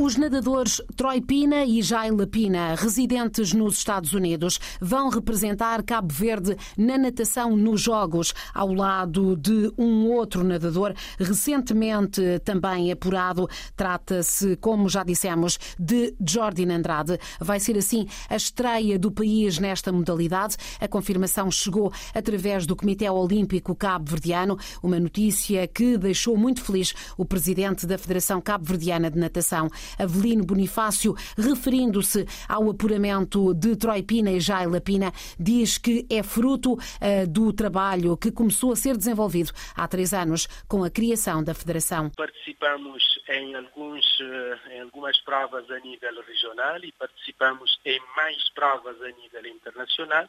Os nadadores Troy Pina e Jaila Pina, residentes nos Estados Unidos, vão representar Cabo Verde na natação nos Jogos, ao lado de um outro nadador recentemente também apurado. Trata-se, como já dissemos, de Jordan Andrade. Vai ser assim a estreia do país nesta modalidade. A confirmação chegou através do Comitê Olímpico Cabo-Verdiano, uma notícia que deixou muito feliz o presidente da Federação Cabo-Verdiana de Natação. Avelino Bonifácio, referindo-se ao apuramento de Troy Pina e Jaila Pina, diz que é fruto uh, do trabalho que começou a ser desenvolvido há três anos com a criação da Federação. Participamos em, alguns, uh, em algumas provas a nível regional e participamos em mais provas a nível internacional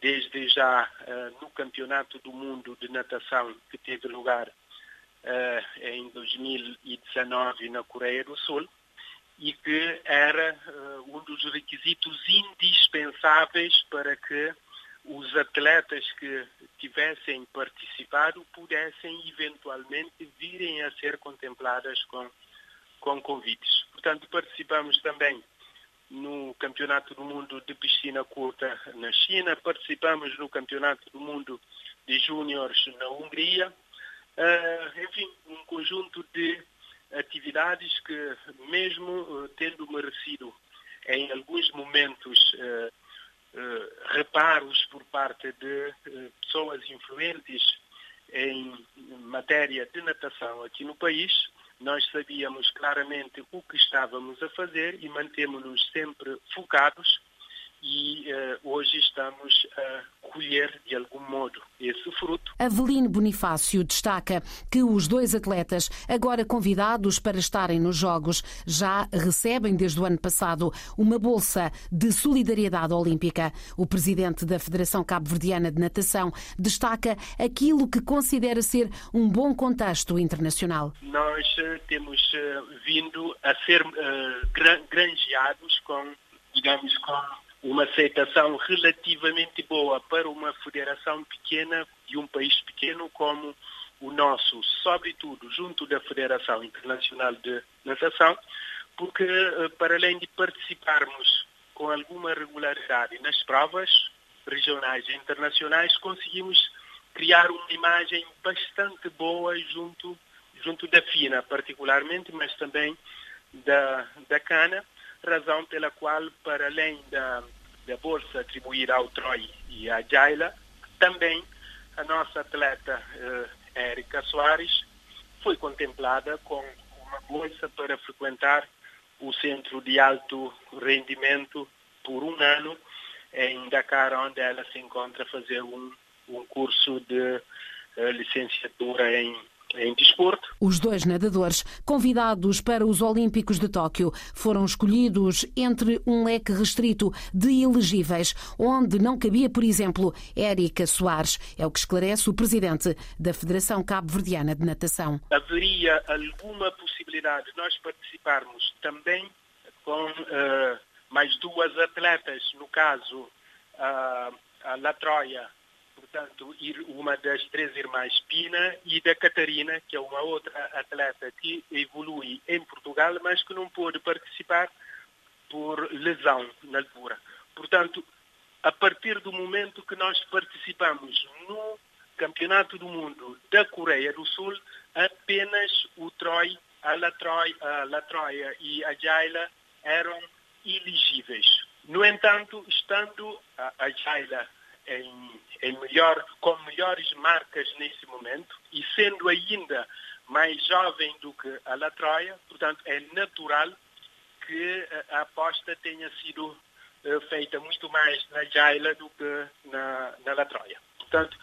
desde já uh, no Campeonato do Mundo de Natação que teve lugar uh, em 2019 na Coreia do Sul e que era uh, um dos requisitos indispensáveis para que os atletas que tivessem participado pudessem eventualmente virem a ser contempladas com, com convites. Portanto, participamos também no Campeonato do Mundo de Piscina Curta na China, participamos no Campeonato do Mundo de Júniores na Hungria, uh, enfim, um conjunto de atividades que, mesmo uh, tendo merecido em alguns momentos uh, reparos por parte de pessoas influentes em matéria de natação aqui no país, nós sabíamos claramente o que estávamos a fazer e mantemos-nos sempre focados e hoje estamos a colher de algum modo esse fruto. Avelino Bonifácio destaca que os dois atletas, agora convidados para estarem nos Jogos, já recebem desde o ano passado uma bolsa de solidariedade olímpica. O presidente da Federação Cabo-Verdiana de Natação destaca aquilo que considera ser um bom contexto internacional. Nós uh, temos uh, vindo a ser granjeados com, digamos, com uma aceitação relativamente boa para uma federação pequena de um país pequeno como o nosso, sobretudo junto da Federação Internacional de Natação, porque eh, para além de participarmos com alguma regularidade nas provas regionais e internacionais, conseguimos criar uma imagem bastante boa junto, junto da FINA, particularmente, mas também da, da CANA, razão pela qual, para além da, da bolsa atribuída ao Troy e à Jaila, também a nossa atleta eh, Érica Soares foi contemplada com uma bolsa para frequentar o centro de alto rendimento por um ano em Dakar, onde ela se encontra a fazer um, um curso de uh, licenciatura em em desporto. Os dois nadadores convidados para os Olímpicos de Tóquio foram escolhidos entre um leque restrito de elegíveis, onde não cabia, por exemplo, Érica Soares. É o que esclarece o presidente da Federação Cabo-Verdiana de Natação. Haveria alguma possibilidade de nós participarmos também com uh, mais duas atletas, no caso uh, a Latroia portanto, uma das três irmãs Pina e da Catarina, que é uma outra atleta que evolui em Portugal, mas que não pôde participar por lesão na altura. Portanto, a partir do momento que nós participamos no Campeonato do Mundo da Coreia do Sul, apenas o Troy, a Latroy, a Latroia e a Jaila eram elegíveis. No entanto, estando a, a Jaila em, em melhor, com melhores marcas nesse momento e sendo ainda mais jovem do que a Latroia, portanto é natural que a aposta tenha sido eh, feita muito mais na Jaila do que na, na Latroia. Portanto,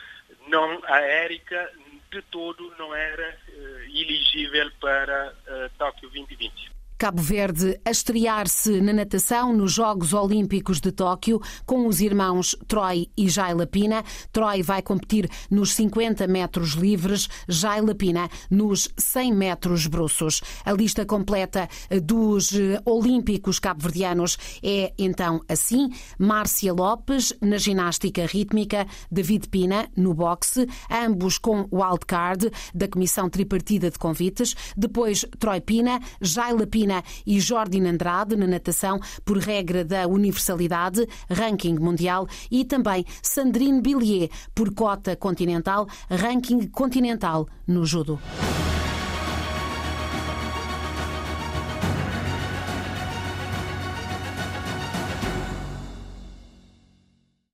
não, a Érica de todo não era uh, elegível para uh, Tóquio 2020. Cabo Verde a estrear-se na natação nos Jogos Olímpicos de Tóquio com os irmãos Troy e Jaila Pina. Troy vai competir nos 50 metros livres, Jaila Pina nos 100 metros bruços. A lista completa dos eh, Olímpicos cabo-verdianos é então assim: Márcia Lopes na ginástica rítmica, David Pina no boxe, ambos com wildcard da Comissão Tripartida de Convites, depois Troy Pina, Jaila Pina E Jordina Andrade na natação por regra da universalidade, ranking mundial, e também Sandrine Billier por cota continental, ranking continental no judo.